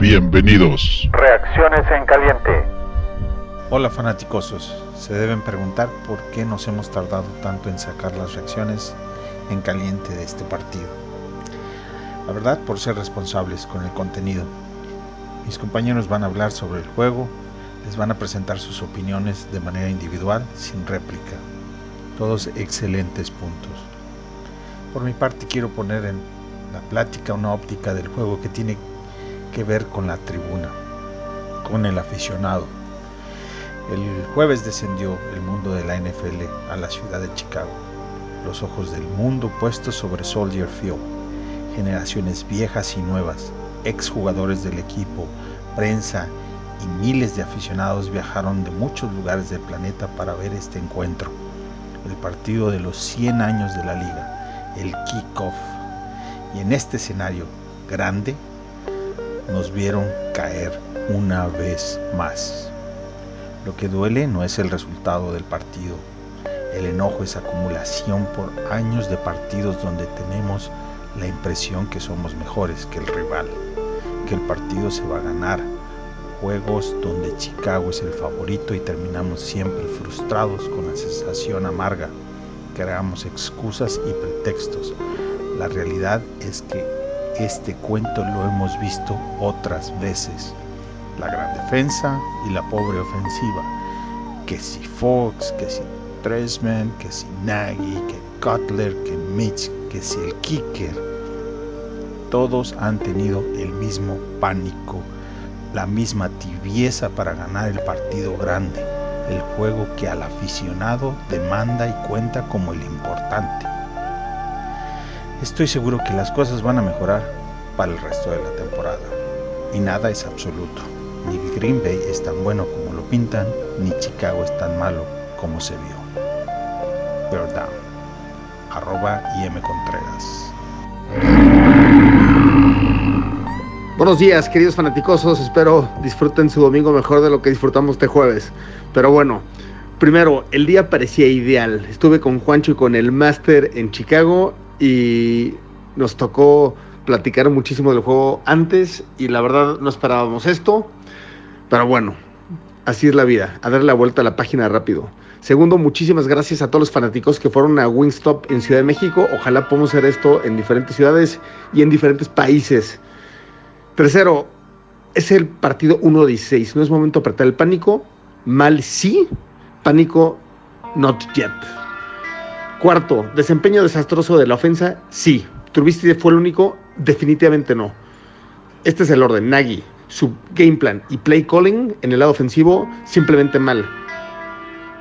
Bienvenidos. Reacciones en caliente. Hola fanáticosos, se deben preguntar por qué nos hemos tardado tanto en sacar las reacciones en caliente de este partido. La verdad, por ser responsables con el contenido. Mis compañeros van a hablar sobre el juego, les van a presentar sus opiniones de manera individual, sin réplica. Todos excelentes puntos. Por mi parte quiero poner en la plática una óptica del juego que tiene que ver con la tribuna, con el aficionado. El jueves descendió el mundo de la NFL a la ciudad de Chicago, los ojos del mundo puestos sobre Soldier Field, generaciones viejas y nuevas, exjugadores del equipo, prensa y miles de aficionados viajaron de muchos lugares del planeta para ver este encuentro, el partido de los 100 años de la liga, el kickoff. Y en este escenario grande nos vieron caer una vez más. Lo que duele no es el resultado del partido. El enojo es acumulación por años de partidos donde tenemos la impresión que somos mejores que el rival, que el partido se va a ganar. Juegos donde Chicago es el favorito y terminamos siempre frustrados con la sensación amarga. Creamos excusas y pretextos. La realidad es que este cuento lo hemos visto otras veces. La gran defensa y la pobre ofensiva. Que si Fox, que si Tresman, que si Nagy, que Cutler, que Mitch, que si el kicker. Todos han tenido el mismo pánico, la misma tibieza para ganar el partido grande, el juego que al aficionado demanda y cuenta como el importante. Estoy seguro que las cosas van a mejorar para el resto de la temporada. Y nada es absoluto. Ni Green Bay es tan bueno como lo pintan, ni Chicago es tan malo como se vio. Verdad. Arroba IM Contreras. Buenos días, queridos fanaticosos. Espero disfruten su domingo mejor de lo que disfrutamos este jueves. Pero bueno, primero, el día parecía ideal. Estuve con Juancho y con el Master en Chicago y nos tocó platicar muchísimo del juego antes y la verdad no esperábamos esto, pero bueno, así es la vida, a darle la vuelta a la página rápido. Segundo, muchísimas gracias a todos los fanáticos que fueron a Wingstop en Ciudad de México. Ojalá podamos hacer esto en diferentes ciudades y en diferentes países. Tercero, es el partido 1-16. No es momento de apretar el pánico. Mal sí, pánico not yet. Cuarto, desempeño desastroso de la ofensa, sí. Trubisky fue el único, definitivamente no. Este es el orden. Nagy, su game plan y play calling en el lado ofensivo, simplemente mal.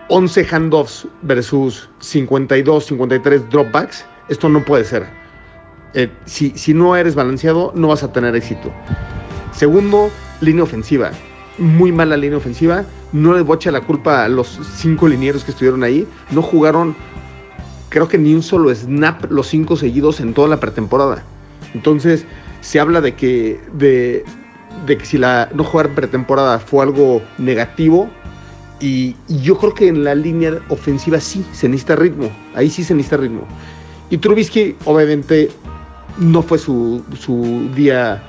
11 handoffs versus 52, 53 dropbacks. Esto no puede ser. Eh, si, si no eres balanceado, no vas a tener éxito. Segundo, línea ofensiva. Muy mala línea ofensiva. No le bocha la culpa a los cinco linieros que estuvieron ahí. No jugaron creo que ni un solo snap los cinco seguidos en toda la pretemporada. Entonces, se habla de que, de, que si la no jugar pretemporada fue algo negativo. Y, yo creo que en la línea ofensiva sí se necesita ritmo. Ahí sí se necesita ritmo. Y Trubisky, obviamente, no fue su, su día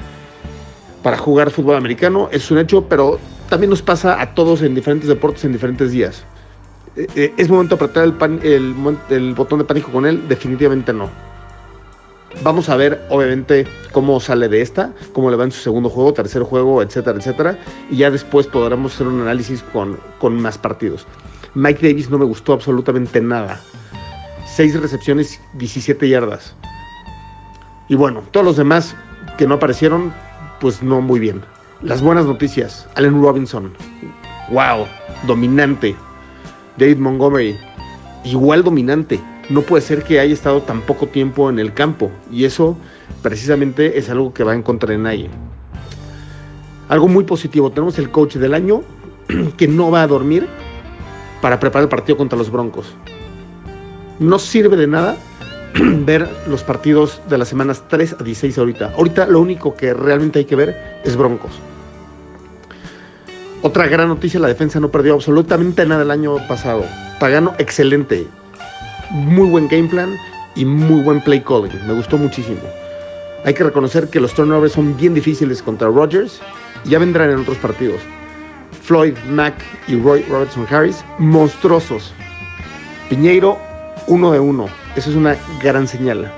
para jugar fútbol americano, es un hecho, pero también nos pasa a todos en diferentes deportes en diferentes días. Eh, eh, ¿Es momento de apretar el, botón de pánico con él? Definitivamente no. Vamos a ver, obviamente, cómo sale de esta, cómo le va en su segundo juego, tercer juego, etcétera, etcétera. Y ya después podremos hacer un análisis con, con más partidos. Mike Davis no me gustó absolutamente nada. Seis recepciones, 17 yardas. Y bueno, todos los demás que no aparecieron, pues no muy bien. Las buenas noticias. Allen Robinson. Wow, dominante. David Montgomery, igual dominante. No puede ser que haya estado tan poco tiempo en el campo. Y eso precisamente es algo que va en contra de nadie. Algo muy positivo. Tenemos el coach del año que no va a dormir para preparar el partido contra los Broncos. No sirve de nada ver los partidos de las semanas 3 a 16 ahorita. Ahorita lo único que realmente hay que ver es Broncos. Otra gran noticia, la defensa no perdió absolutamente nada el año pasado. Pagano, excelente. Muy buen game plan y muy buen play calling. Me gustó muchísimo. Hay que reconocer que los turnovers son bien difíciles contra Rodgers y ya vendrán en otros partidos. Floyd, Mack y Roy Robertson Harris, monstruosos. Piñeiro, uno de uno. Eso es una gran señal.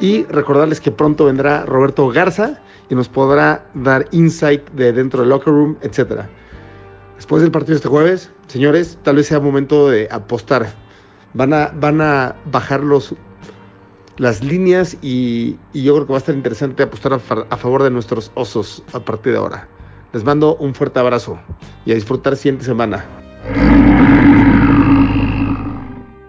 Y recordarles que pronto vendrá Roberto Garza y nos podrá dar insight de dentro del locker room, etc. Después del partido este jueves, señores, tal vez sea momento de apostar. Van a, van a bajar los, las líneas y, y yo creo que va a estar interesante apostar a, a favor de nuestros osos a partir de ahora. Les mando un fuerte abrazo y a disfrutar siguiente semana.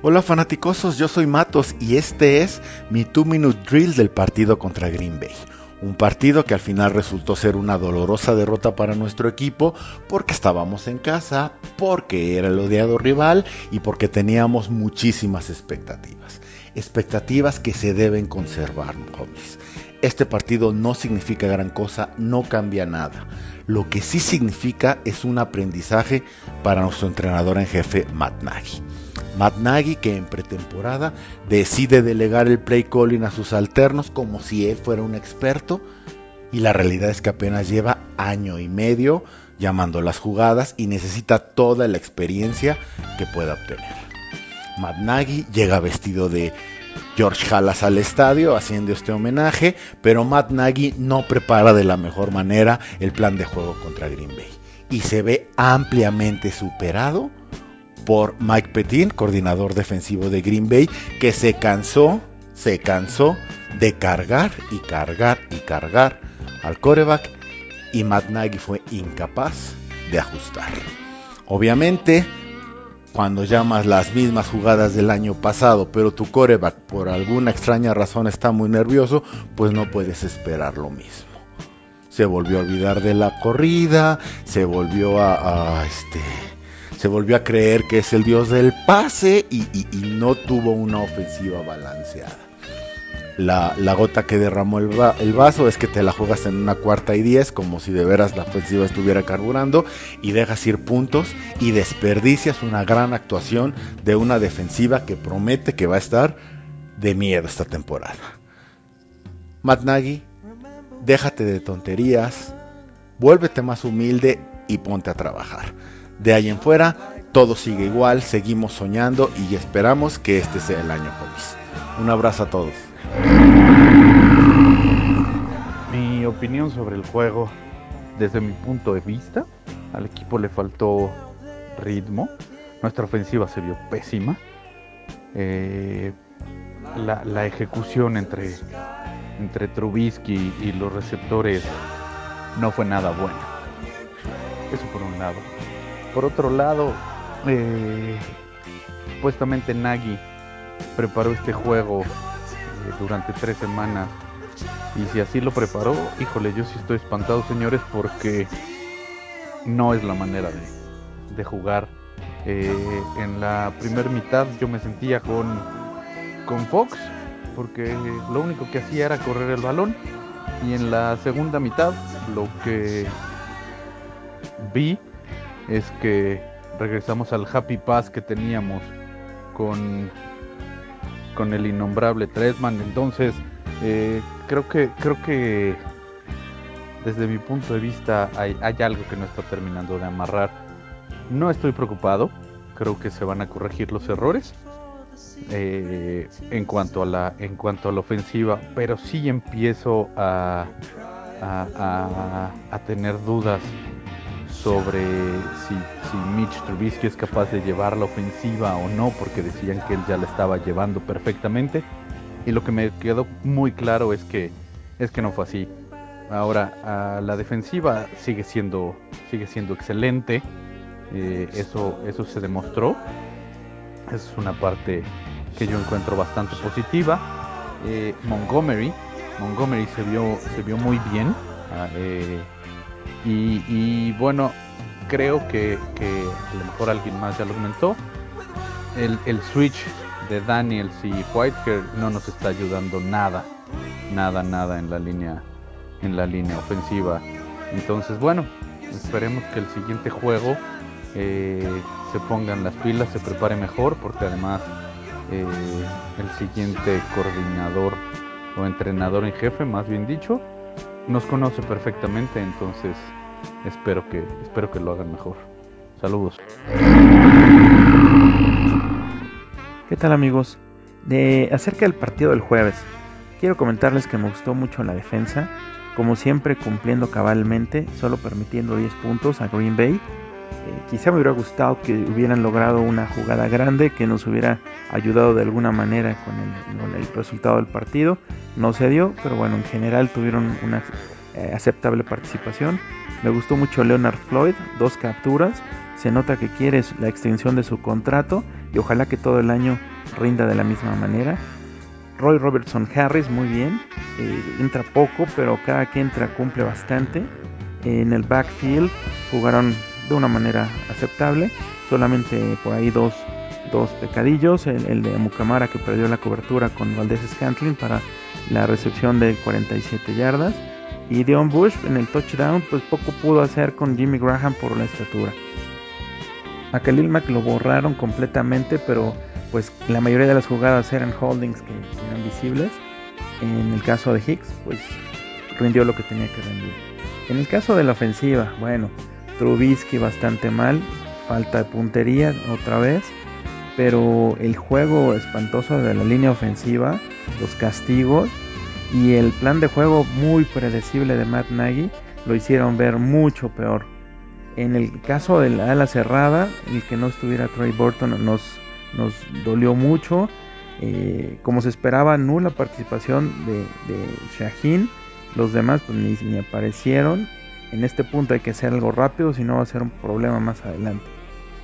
Hola fanaticosos, yo soy Matos y este es mi 2 Minute Drill del partido contra Green Bay. Un partido que al final resultó ser una dolorosa derrota para nuestro equipo porque estábamos en casa, porque era el odiado rival y porque teníamos muchísimas expectativas. Expectativas que se deben conservar, homies. Este partido no significa gran cosa, no cambia nada. Lo que sí significa es un aprendizaje para nuestro entrenador en jefe, Matt Nagy. Matt Nagy que en pretemporada decide delegar el play calling a sus alternos como si él fuera un experto y la realidad es que apenas lleva año y medio llamando las jugadas y necesita toda la experiencia que pueda obtener. Matt Nagy llega vestido de George Halas al estadio haciendo este homenaje, pero Matt Nagy no prepara de la mejor manera el plan de juego contra Green Bay y se ve ampliamente superado por Mike Petin, coordinador defensivo de Green Bay, que se cansó, se cansó de cargar y cargar y cargar al coreback y Matt Nagy fue incapaz de ajustar. Obviamente, cuando llamas las mismas jugadas del año pasado, pero tu coreback por alguna extraña razón está muy nervioso, pues no puedes esperar lo mismo. Se volvió a olvidar de la corrida, se volvió a, a este, se volvió a creer que es el dios del pase y, no tuvo una ofensiva balanceada. La, gota que derramó el, el, vaso es que te la juegas en una cuarta y diez, como si de veras la ofensiva estuviera carburando, y dejas ir puntos y desperdicias una gran actuación de una defensiva que promete que va a estar de miedo esta temporada. Matt Nagy, déjate de tonterías, vuélvete más humilde y ponte a trabajar. De ahí en fuera, todo sigue igual, seguimos soñando y esperamos que este sea el año, homies. Un abrazo a todos. Mi opinión sobre el juego, desde mi punto de vista, al equipo le faltó ritmo. Nuestra ofensiva se vio pésima. Eh, la, la, ejecución entre, entre Trubisky y los receptores no fue nada buena. Eso por un lado. Por otro lado, eh, supuestamente Nagy preparó este juego eh, durante tres semanas. Y si así lo preparó, híjole, yo sí estoy espantado, señores, porque no es la manera de, de jugar. Eh, en la primera mitad yo me sentía con, con Fox, porque lo único que hacía era correr el balón. Y en la segunda mitad lo que vi es que regresamos al happy pass que teníamos con con el innombrable Tresman. Entonces eh, creo que creo que desde mi punto de vista hay, algo que no está terminando de amarrar. No estoy preocupado creo que se van a corregir los errores eh, en cuanto a la en cuanto a la ofensiva pero sí empiezo a, a, a tener dudas sobre si, si, Mitch Trubisky es capaz de llevar la ofensiva o no, porque decían que él ya la estaba llevando perfectamente. Y lo que me quedó muy claro es que, es que no fue así. Ahora, la defensiva sigue siendo, sigue siendo excelente. Eh, eso, eso se demostró. Es una parte que yo encuentro bastante positiva. Eh, Montgomery, Montgomery se vio, se vio muy bien. Eh, y, bueno, creo que, que, a lo mejor alguien más ya lo comentó. El, el, switch de Daniels y Whitehair no nos está ayudando nada, nada, nada en la línea, en la línea ofensiva. Entonces, bueno, esperemos que el siguiente juego eh, se pongan las pilas, se prepare mejor, porque además eh, el siguiente coordinador o entrenador en jefe, más bien dicho, nos conoce perfectamente, entonces espero que, espero que lo hagan mejor. Saludos. ¿Qué tal amigos? De, acerca del partido del jueves, quiero comentarles que me gustó mucho la defensa, como siempre cumpliendo cabalmente, solo permitiendo 10 puntos a Green Bay. Eh, quizá me hubiera gustado que hubieran logrado una jugada grande que nos hubiera ayudado de alguna manera con el, el resultado del partido. No se dio, pero bueno, en general tuvieron una eh, aceptable participación. Me gustó mucho Leonard Floyd, dos capturas. Se nota que quiere la extensión de su contrato y ojalá que todo el año rinda de la misma manera. Roy Robertson Harris, muy bien. Eh, entra poco, pero cada que entra cumple bastante. En el backfield jugaron de una manera aceptable. Solamente por ahí dos, dos pecadillos. El, de Mukamara que perdió la cobertura con Valdez Scantling para la recepción de 47 yardas. Y Dion Bush en el touchdown, pues poco pudo hacer con Jimmy Graham por la estatura. A Khalil Mack lo borraron completamente, pero pues la mayoría de las jugadas eran holdings que, eran visibles. En el caso de Hicks, pues rindió lo que tenía que rendir. En el caso de la ofensiva, bueno, Trubisky bastante mal, falta de puntería otra vez, pero el juego espantoso de la línea ofensiva, los castigos y el plan de juego muy predecible de Matt Nagy lo hicieron ver mucho peor. En el caso de la ala cerrada, el que no estuviera Trey Burton nos nos dolió mucho. Eh, como se esperaba, nula participación de, de Shaheen. Los demás pues, ni, ni, aparecieron. En este punto hay que hacer algo rápido, si no va a ser un problema más adelante.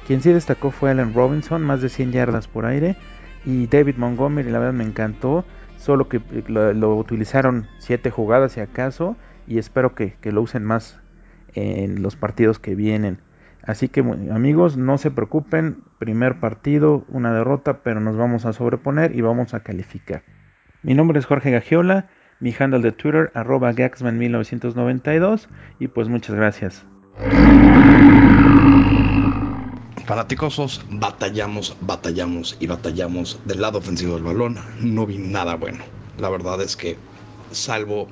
Quien sí destacó fue Allen Robinson, más de 100 yardas por aire. Y David Montgomery, la verdad me encantó. Solo que lo, utilizaron 7 jugadas si acaso. Y espero que, que lo usen más en los partidos que vienen. Así que amigos, no se preocupen, primer partido, una derrota, pero nos vamos a sobreponer y vamos a calificar. Mi nombre es Jorge Gagiola, mi handle de Twitter arroba Gaxman1992 y pues muchas gracias. Fanáticosos, batallamos, batallamos y batallamos del lado ofensivo del balón. No vi nada bueno. La verdad es que, salvo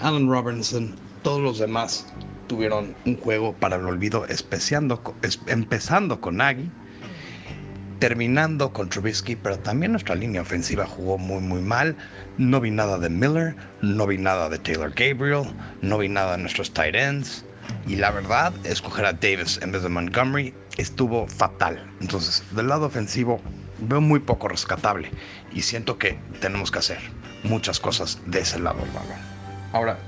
Allen Robinson, todos los demás tuvieron un juego para el olvido, empezando con Nagy, terminando con Trubisky, pero también nuestra línea ofensiva jugó muy muy mal. No vi nada de Miller, no vi nada de Taylor Gabriel, no vi nada de nuestros tight ends. Y la verdad, escoger a Davis en vez de Montgomery estuvo fatal. Entonces, del lado ofensivo, veo muy poco rescatable. Y siento que tenemos que hacer muchas cosas de ese lado del balón. Ahora,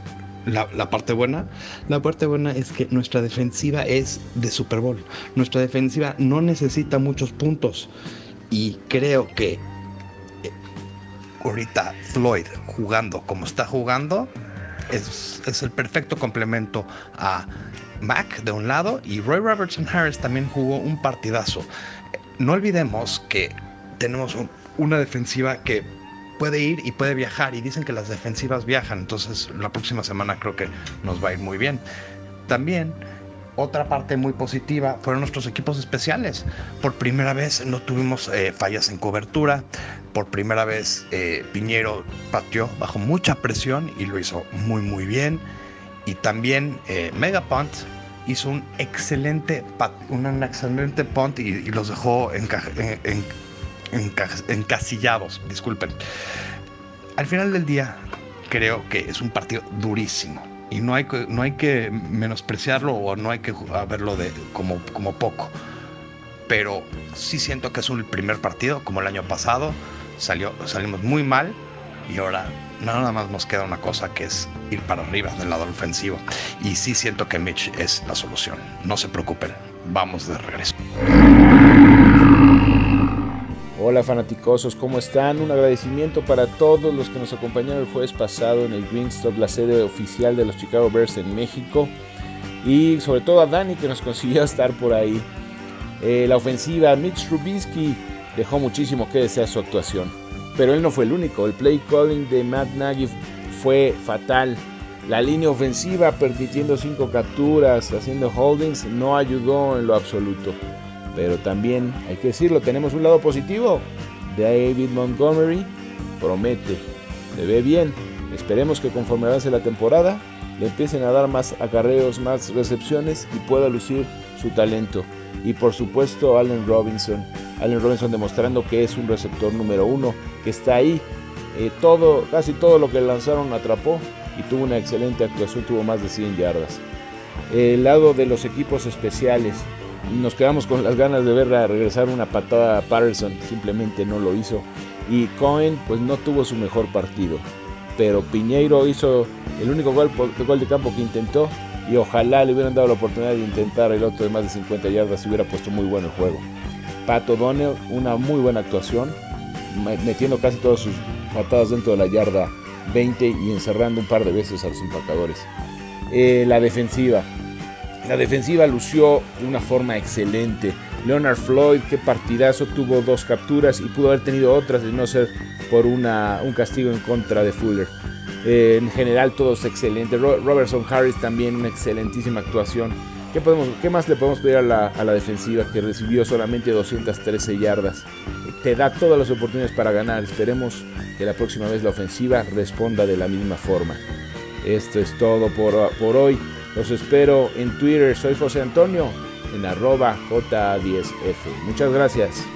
la, parte buena, la parte buena es que nuestra defensiva es de Super Bowl. Nuestra defensiva no necesita muchos puntos y creo que eh, ahorita Floyd jugando como está jugando es, es, el perfecto complemento a Mac de un lado y Roy Robertson Harris también jugó un partidazo. No olvidemos que tenemos una defensiva que puede ir y puede viajar y dicen que las defensivas viajan, entonces la próxima semana creo que nos va a ir muy bien. También otra parte muy positiva fueron nuestros equipos especiales. Por primera vez no tuvimos eh, fallas en cobertura. Por primera vez eh, Piñero pateó bajo mucha presión y lo hizo muy muy bien. Y también eh, Megapunt hizo un excelente, un excelente punt y, los dejó en, en encasillados, disculpen. Al final del día, creo que es un partido durísimo y no hay no hay que menospreciarlo o no hay que verlo de, como, como poco. Pero sí siento que es un primer partido, como el año pasado, salió, salimos muy mal y ahora nada más nos queda una cosa que es ir para arriba del lado ofensivo. Y sí siento que Mitch es la solución. No se preocupen, vamos de regreso. Hola fanaticosos, ¿cómo están? Un agradecimiento para todos los que nos acompañaron el jueves pasado en el Green Stop, la sede oficial de los Chicago Bears en México. Y sobre todo a Dani que nos consiguió estar por ahí. Eh, la ofensiva, Mitch Trubisky dejó muchísimo que desear su actuación. Pero él no fue el único, el play calling de Matt Nagy fue fatal. La línea ofensiva permitiendo cinco capturas, haciendo holdings, no ayudó en lo absoluto. Pero también, hay que decirlo, tenemos un lado positivo. David Montgomery promete, se ve bien, Esperemos que conforme avance la temporada le empiecen a dar más acarreos, más recepciones y pueda lucir su talento. Y por supuesto Allen Robinson. Allen Robinson demostrando que es un receptor número uno, que está ahí. Eh, todo, casi todo lo que lanzaron atrapó y tuvo una excelente actuación, tuvo más de 100 yardas. El lado de los equipos especiales, nos quedamos con las ganas de verla regresar una patada a Patterson, simplemente no lo hizo. Y Cohen pues no tuvo su mejor partido, pero Piñeiro hizo el único gol, de campo que intentó y ojalá le hubieran dado la oportunidad de intentar el otro de más de 50 yardas y hubiera puesto muy bueno el juego. Pato Donnell, una muy buena actuación, metiendo casi todas sus patadas dentro de la yarda 20 y encerrando un par de veces a los empacadores. Eh, la defensiva. La defensiva lució de una forma excelente. Leonard Floyd, qué partidazo, tuvo dos capturas y pudo haber tenido otras de no ser por una, un castigo en contra de Fuller. Eh, en general todos excelentes. Robertson Harris también una excelentísima actuación. ¿Qué, podemos, ¿Qué, más le podemos pedir a la, a la, defensiva que recibió solamente 213 yardas? Te da todas las oportunidades para ganar. Esperemos que la próxima vez la ofensiva responda de la misma forma. Esto es todo por, por hoy. Los espero en Twitter. Soy José Antonio en arroba J10F. Muchas gracias.